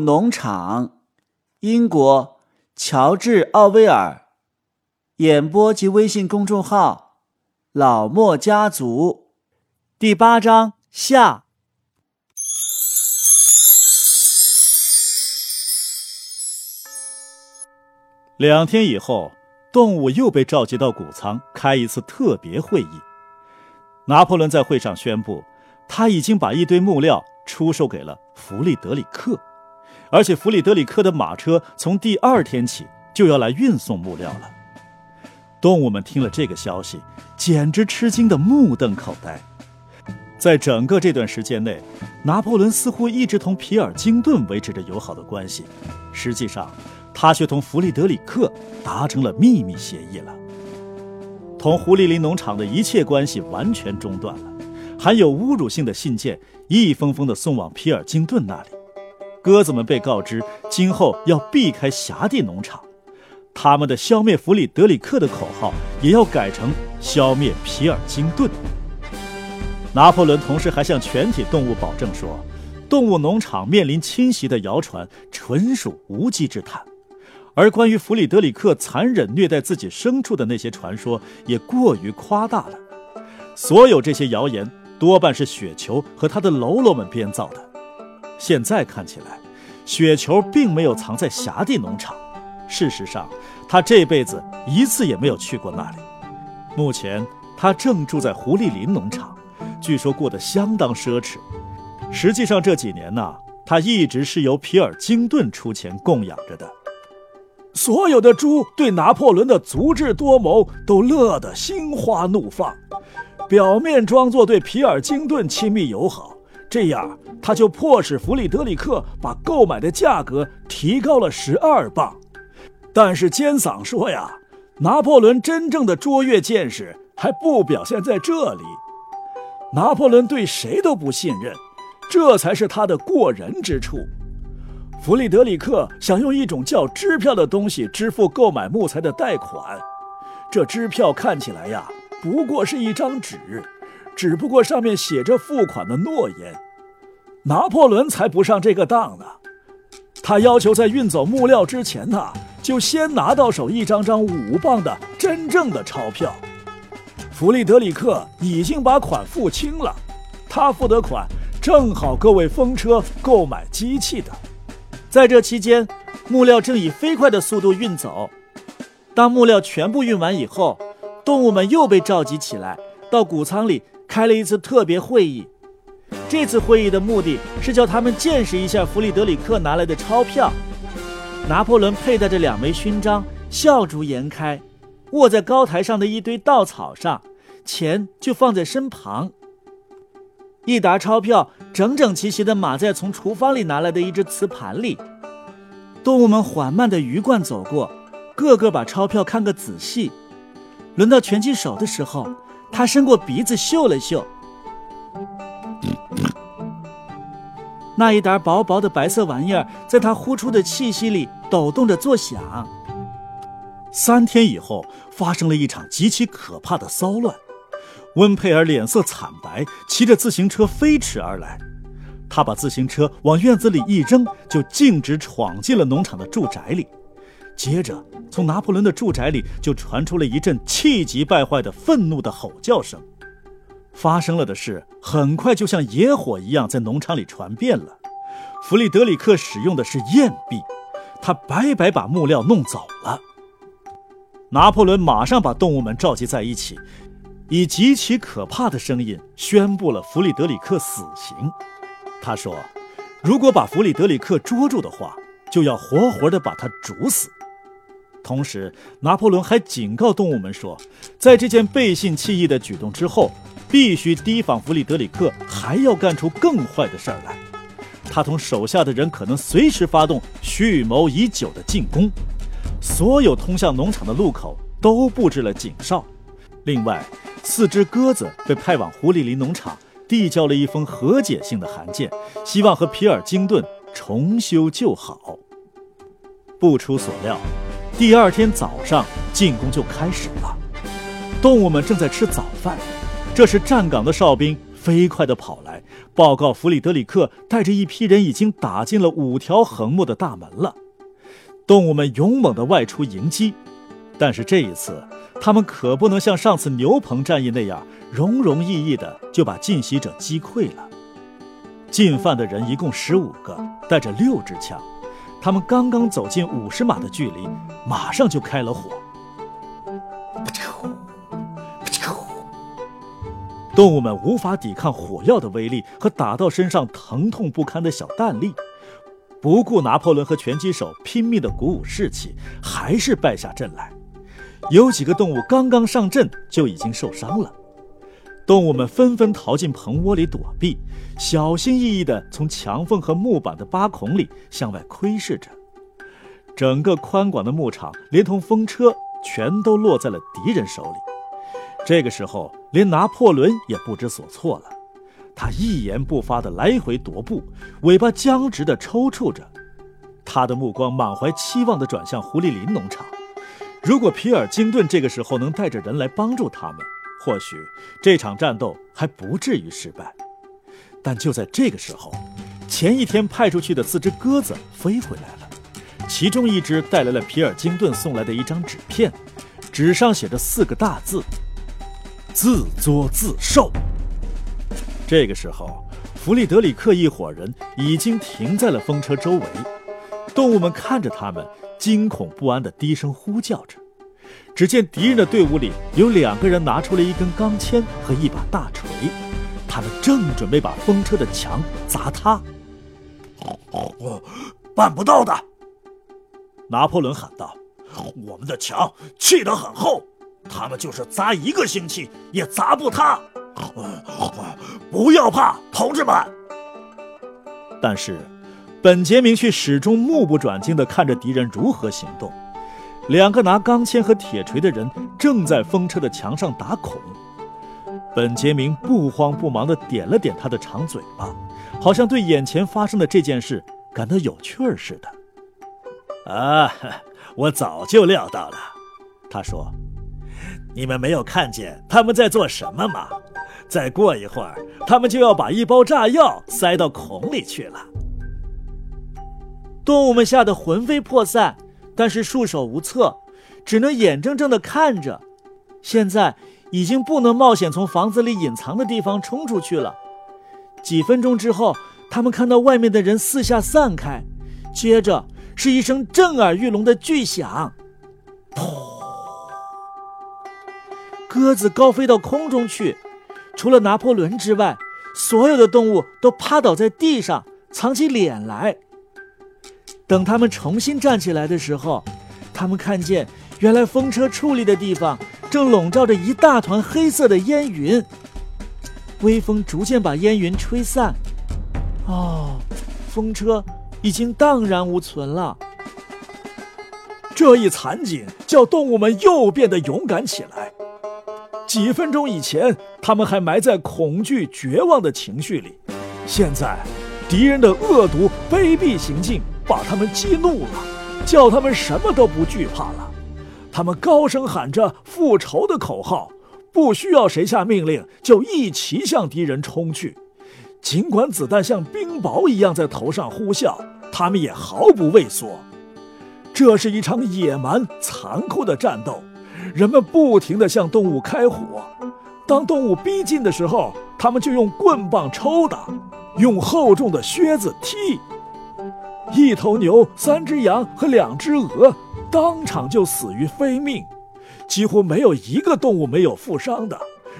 农场，英国，乔治·奥威尔。演播及微信公众号：老莫家族。第八章下。两天以后，动物又被召集到谷仓开一次特别会议。拿破仑在会上宣布，他已经把一堆木料出售给了弗里德里克，而且弗里德里克的马车从第二天起就要来运送木料了。动物们听了这个消息，简直吃惊的目瞪口呆。在整个这段时间内，拿破仑似乎一直同皮尔金顿维持着友好的关系，实际上，他却同弗里德里克达成了秘密协议了。同胡利林农场的一切关系完全中断了，含有侮辱性的信件一封封的送往皮尔金顿那里。鸽子们被告知今后要避开辖地农场，他们的消灭弗里德里克的口号也要改成消灭皮尔金顿。拿破仑同时还向全体动物保证说，动物农场面临侵袭的谣传纯属无稽之谈。而关于弗里德里克残忍虐待自己牲畜的那些传说也过于夸大了，所有这些谣言多半是雪球和他的喽啰们编造的。现在看起来，雪球并没有藏在辖地农场，事实上，他这辈子一次也没有去过那里。目前，他正住在胡利林农场，据说过得相当奢侈。实际上，这几年呢，他一直是由皮尔金顿出钱供养着的。所有的猪对拿破仑的足智多谋都乐得心花怒放，表面装作对皮尔金顿亲密友好，这样他就迫使弗里德里克把购买的价格提高了十二磅。但是尖嗓说呀，拿破仑真正的卓越见识还不表现在这里，拿破仑对谁都不信任，这才是他的过人之处。弗里德里克想用一种叫支票的东西支付购买木材的贷款，这支票看起来呀，不过是一张纸，只不过上面写着付款的诺言。拿破仑才不上这个当呢，他要求在运走木料之前呢，就先拿到手一张张五磅的真正的钞票。弗里德里克已经把款付清了，他付的款正好够为风车购买机器的。在这期间，木料正以飞快的速度运走。当木料全部运完以后，动物们又被召集起来，到谷仓里开了一次特别会议。这次会议的目的是叫他们见识一下弗里德里克拿来的钞票。拿破仑佩戴着两枚勋章，笑逐颜开，卧在高台上的一堆稻草上，钱就放在身旁。一沓钞票整整齐齐地码在从厨房里拿来的一只瓷盘里。动物们缓慢地鱼贯走过，个个把钞票看个仔细。轮到拳击手的时候，他伸过鼻子嗅了嗅，那一沓薄薄的白色玩意儿在他呼出的气息里抖动着作响。三天以后，发生了一场极其可怕的骚乱。温佩尔脸色惨白，骑着自行车飞驰而来。他把自行车往院子里一扔，就径直闯进了农场的住宅里。接着，从拿破仑的住宅里就传出了一阵气急败坏的愤怒的吼叫声。发生了的事很快就像野火一样在农场里传遍了。弗里德里克使用的是焰币，他白白把木料弄走了。拿破仑马上把动物们召集在一起。以极其可怕的声音宣布了弗里德里克死刑。他说：“如果把弗里德里克捉住的话，就要活活的把他煮死。”同时，拿破仑还警告动物们说，在这件背信弃义的举动之后，必须提防弗里德里克还要干出更坏的事儿来。他同手下的人可能随时发动蓄谋已久的进攻。所有通向农场的路口都布置了警哨。另外，四只鸽子被派往狐狸林农场，递交了一封和解性的函件，希望和皮尔金顿重修旧好。不出所料，第二天早上进攻就开始了。动物们正在吃早饭，这时站岗的哨兵飞快地跑来，报告弗里德里克带着一批人已经打进了五条横木的大门了。动物们勇猛地外出迎击，但是这一次，他们可不能像上次牛棚战役那样容容易易地就把进袭者击溃了。进犯的人一共十五个，带着六支枪。他们刚刚走进五十码的距离，马上就开了火。动物们无法抵抗火药的威力和打到身上疼痛不堪的小弹力，不顾拿破仑和拳击手拼命的鼓舞士气，还是败下阵来。有几个动物刚刚上阵就已经受伤了。动物们纷纷逃进棚窝里躲避，小心翼翼地从墙缝和木板的八孔里向外窥视着。整个宽广的牧场连同风车全都落在了敌人手里。这个时候，连拿破仑也不知所措了。他一言不发地来回踱步，尾巴僵直地抽搐着。他的目光满怀期望地转向胡利林农场。如果皮尔金顿这个时候能带着人来帮助他们，或许这场战斗还不至于失败。但就在这个时候，前一天派出去的四只鸽子飞回来了，其中一只带来了皮尔金顿送来的一张纸片，纸上写着四个大字。自作自受。这个时候，弗里德里克一伙人已经停在了风车周围，动物们看着他们，惊恐不安地低声呼叫着。只见敌人的队伍里有两个人拿出了一根钢钎和一把大锤，他们正准备把风车的墙砸塌。办不到的，拿破仑喊道：“我们的墙砌得很厚。”他们就是砸一个星期也砸不塌，不要怕，同志们。但是，本杰明却始终目不转睛地看着敌人如何行动。两个拿钢钎和铁锤的人正在风车的墙上打孔。本杰明不慌不忙地点了点他的长嘴巴，好像对眼前发生的这件事感到有趣儿似的。啊，我早就料到了，他说。你们没有看见他们在做什么吗？再过一会儿，他们就要把一包炸药塞到孔里去了。动物们吓得魂飞魄散，但是束手无策，只能眼睁睁地看着。现在已经不能冒险从房子里隐藏的地方冲出去了。几分钟之后，他们看到外面的人四下散开，接着是一声震耳欲聋的巨响，砰！鸽子高飞到空中去，除了拿破仑之外，所有的动物都趴倒在地上，藏起脸来。等他们重新站起来的时候，他们看见原来风车矗立的地方正笼罩着一大团黑色的烟云，微风逐渐把烟云吹散。哦，风车已经荡然无存了。这一惨景叫动物们又变得勇敢起来。几分钟以前，他们还埋在恐惧、绝望的情绪里，现在，敌人的恶毒、卑鄙行径把他们激怒了，叫他们什么都不惧怕了。他们高声喊着复仇的口号，不需要谁下命令，就一齐向敌人冲去。尽管子弹像冰雹一样在头上呼啸，他们也毫不畏缩。这是一场野蛮、残酷的战斗。人们不停地向动物开火，当动物逼近的时候，他们就用棍棒抽打，用厚重的靴子踢。一头牛、三只羊和两只鹅当场就死于非命，几乎没有一个动物没有负伤的。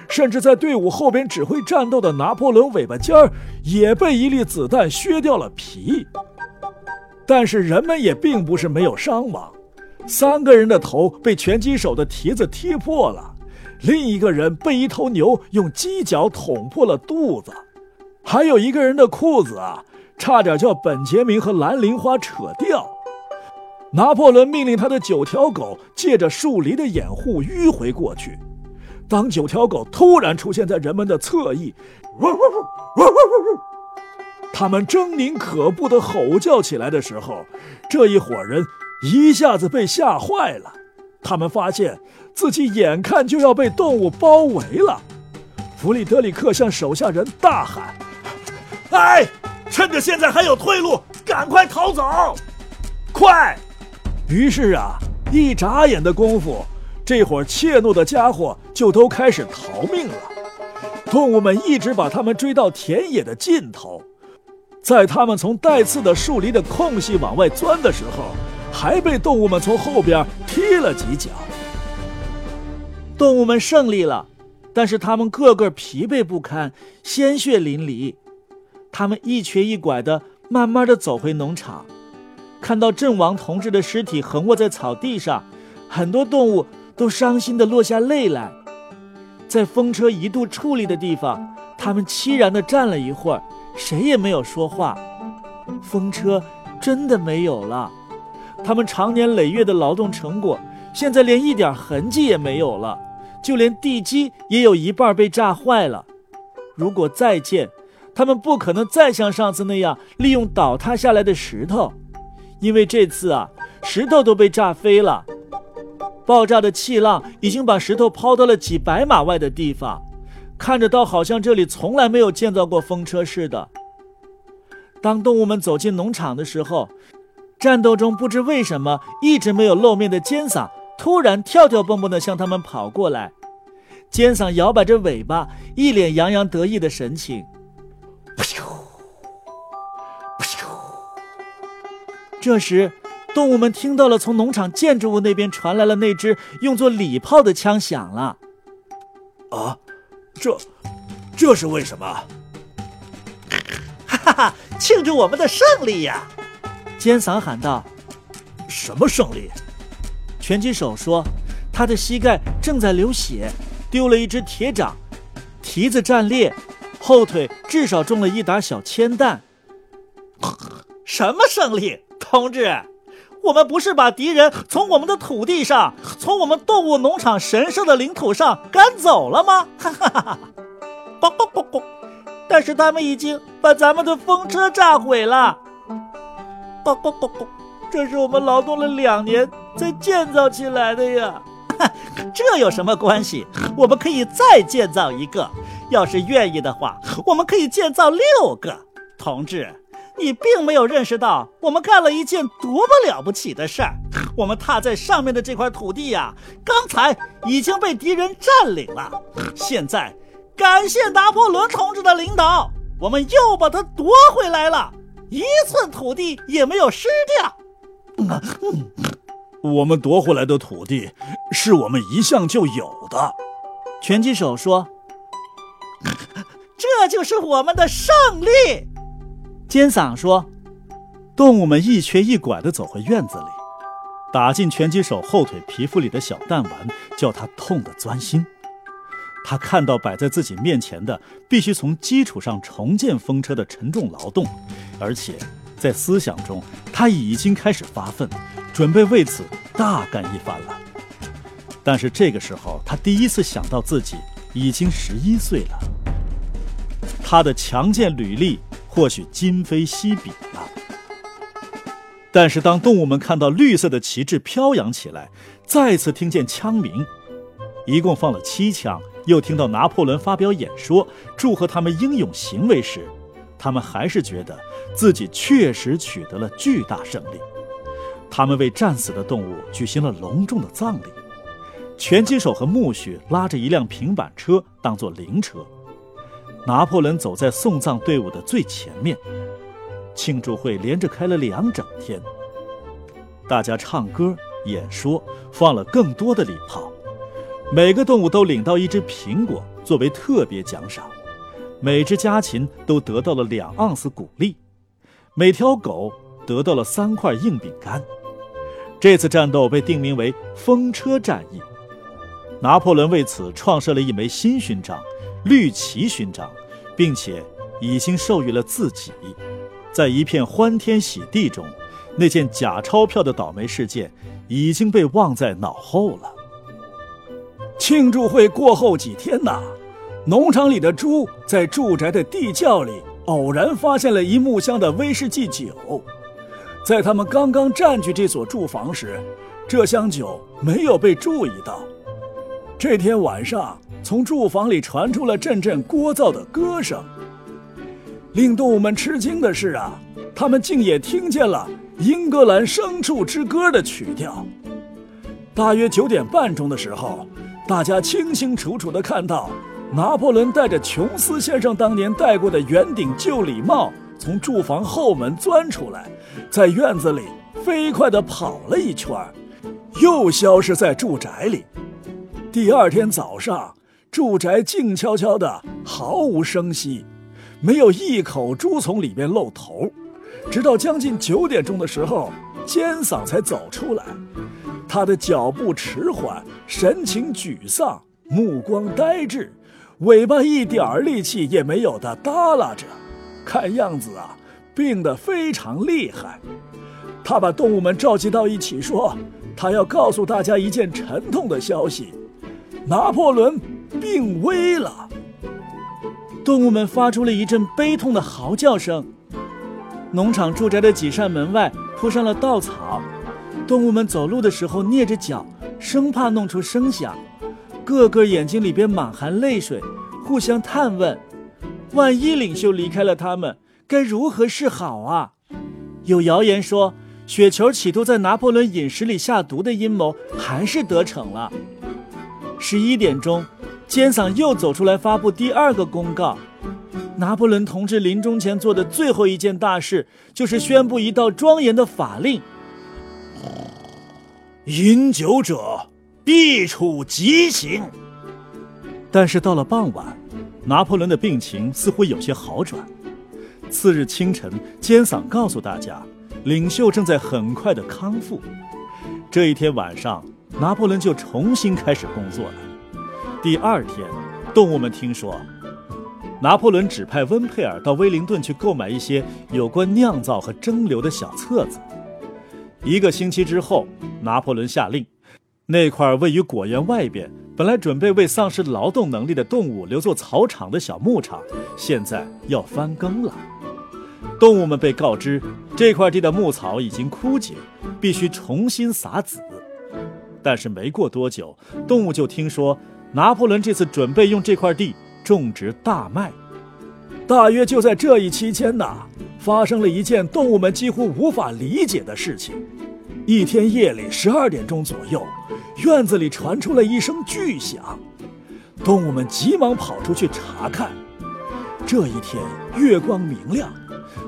甚至在队伍后边指挥战斗的拿破仑尾巴尖儿也被一粒子弹削掉了皮。但是人们也并不是没有伤亡。三个人的头被拳击手的蹄子踢破了，另一个人被一头牛用犄角捅破了肚子，还有一个人的裤子啊，差点叫本杰明和蓝铃花扯掉。拿破仑命令他的九条狗借着树篱的掩护迂回过去。当九条狗突然出现在人们的侧翼，他们狰狞可怖地吼叫起来的时候，这一伙人。一下子被吓坏了，他们发现自己眼看就要被动物包围了。弗里德里克向手下人大喊：“哎，趁着现在还有退路，赶快逃走！快！于是啊，一眨眼的功夫，这伙怯懦的家伙就都开始逃命了。动物们一直把他们追到田野的尽头，在他们从带刺的树林的空隙往外钻的时候，还被动物们从后边踢了几脚。动物们胜利了，但是他们个个疲惫不堪，鲜血淋漓。他们一瘸一拐的，慢慢的走回农场，看到阵亡同志的尸体横卧在草地上，很多动物都伤心的落下泪来。在风车一度矗立的地方，他们凄然的站了一会儿，谁也没有说话。风车真的没有了，他们长年累月的劳动成果，现在连一点痕迹也没有了。就连地基也有一半被炸坏了。如果再建，他们不可能再像上次那样利用倒塌下来的石头，因为这次啊，石头都被炸飞了。爆炸的气浪已经把石头抛到了几百码外的地方，看着倒好像这里从来没有建造过风车似的。当动物们走进农场的时候，战斗中不知为什么一直没有露面的尖嗓。突然跳跳蹦蹦地向他们跑过来，尖嗓摇摆着尾巴，一脸洋洋得意的神情。这时，动物们听到了从农场建筑物那边传来了那只用作礼炮的枪响了。啊，这，这是为什么？哈哈哈！庆祝我们的胜利呀！尖嗓喊道：“什么胜利？”拳击手说：“他的膝盖正在流血，丢了一只铁掌，蹄子战裂，后腿至少中了一打小铅弹。什么胜利，同志？我们不是把敌人从我们的土地上，从我们动物农场神圣的领土上赶走了吗？哈哈哈哈！嘣嘣嘣嘣！但是他们已经把咱们的风车炸毁了。不不不不！这是我们劳动了两年。”才建造起来的呀，这有什么关系？我们可以再建造一个，要是愿意的话，我们可以建造六个。同志，你并没有认识到我们干了一件多么了不起的事儿。我们踏在上面的这块土地呀，刚才已经被敌人占领了。现在，感谢拿破仑同志的领导，我们又把它夺回来了，一寸土地也没有失掉。我们夺回来的土地是我们一向就有的，拳击手说：“这就是我们的胜利。”尖嗓说：“动物们一瘸一拐地走回院子里，打进拳击手后腿皮肤里的小弹丸，叫他痛得钻心。他看到摆在自己面前的必须从基础上重建风车的沉重劳动，而且在思想中他已经开始发奋。”准备为此大干一番了，但是这个时候，他第一次想到自己已经十一岁了。他的强健履历或许今非昔比了。但是当动物们看到绿色的旗帜飘扬起来，再次听见枪鸣，一共放了七枪，又听到拿破仑发表演说，祝贺他们英勇行为时，他们还是觉得自己确实取得了巨大胜利。他们为战死的动物举行了隆重的葬礼，拳击手和苜蓿拉着一辆平板车当做灵车，拿破仑走在送葬队伍的最前面。庆祝会连着开了两整天，大家唱歌、演说，放了更多的礼炮，每个动物都领到一只苹果作为特别奖赏，每只家禽都得到了两盎司谷粒，每条狗得到了三块硬饼干。这次战斗被定名为“风车战役”，拿破仑为此创设了一枚新勋章——绿旗勋章，并且已经授予了自己。在一片欢天喜地中，那件假钞票的倒霉事件已经被忘在脑后了。庆祝会过后几天呐，农场里的猪在住宅的地窖里偶然发现了一木箱的威士忌酒。在他们刚刚占据这所住房时，这箱酒没有被注意到。这天晚上，从住房里传出了阵阵聒噪的歌声。令动物们吃惊的是啊，他们竟也听见了《英格兰牲畜之歌》的曲调。大约九点半钟的时候，大家清清楚楚地看到拿破仑戴着琼斯先生当年戴过的圆顶旧礼帽，从住房后门钻出来，在院子里飞快地跑了一圈，又消失在住宅里。第二天早上，住宅静悄悄的，毫无声息。没有一口猪从里边露头，直到将近九点钟的时候，尖嗓才走出来。他的脚步迟缓，神情沮丧，目光呆滞，尾巴一点力气也没有的耷拉着，看样子啊，病得非常厉害。他把动物们召集到一起，说：“他要告诉大家一件沉痛的消息：拿破仑病危了。”动物们发出了一阵悲痛的嚎叫声。农场住宅的几扇门外铺上了稻草，动物们走路的时候蹑着脚，生怕弄出声响，个个眼睛里边满含泪水，互相探问：万一领袖离开了他们，该如何是好啊？有谣言说，雪球企图在拿破仑饮食里下毒的阴谋还是得逞了。十一点钟。尖嗓又走出来发布第二个公告：拿破仑同志临终前做的最后一件大事，就是宣布一道庄严的法令：饮酒者必处极刑。但是到了傍晚，拿破仑的病情似乎有些好转。次日清晨，尖嗓告诉大家，领袖正在很快的康复。这一天晚上，拿破仑就重新开始工作了。第二天，动物们听说，拿破仑指派温佩尔到威灵顿去购买一些有关酿造和蒸馏的小册子。一个星期之后，拿破仑下令，那块位于果园外边、本来准备为丧失劳动能力的动物留作草场的小牧场，现在要翻耕了。动物们被告知，这块地的牧草已经枯竭，必须重新撒籽。但是没过多久，动物就听说。拿破仑这次准备用这块地种植大麦，大约就在这一期间呐，发生了一件动物们几乎无法理解的事情。一天夜里十二点钟左右，院子里传出了一声巨响，动物们急忙跑出去查看。这一天月光明亮，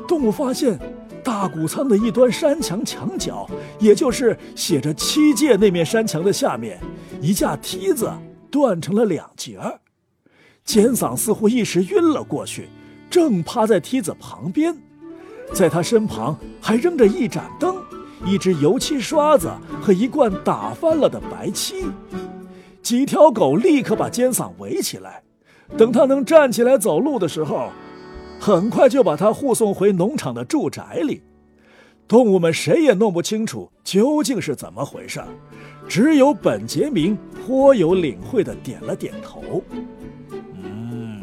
动物发现大谷仓的一端山墙墙角，也就是写着七界那面山墙的下面，一架梯子。断成了两截儿，尖嗓似乎一时晕了过去，正趴在梯子旁边，在他身旁还扔着一盏灯、一只油漆刷子和一罐打翻了的白漆。几条狗立刻把尖嗓围起来，等他能站起来走路的时候，很快就把他护送回农场的住宅里。动物们谁也弄不清楚究竟是怎么回事，只有本杰明颇有领会的点了点头。嗯，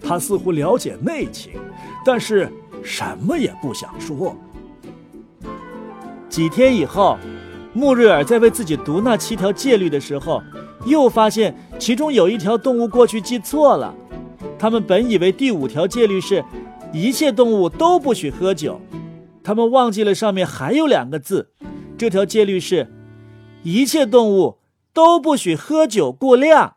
他似乎了解内情，但是什么也不想说。几天以后，穆瑞尔在为自己读那七条戒律的时候，又发现其中有一条动物过去记错了。他们本以为第五条戒律是，一切动物都不许喝酒。他们忘记了上面还有两个字，这条戒律是：一切动物都不许喝酒过量。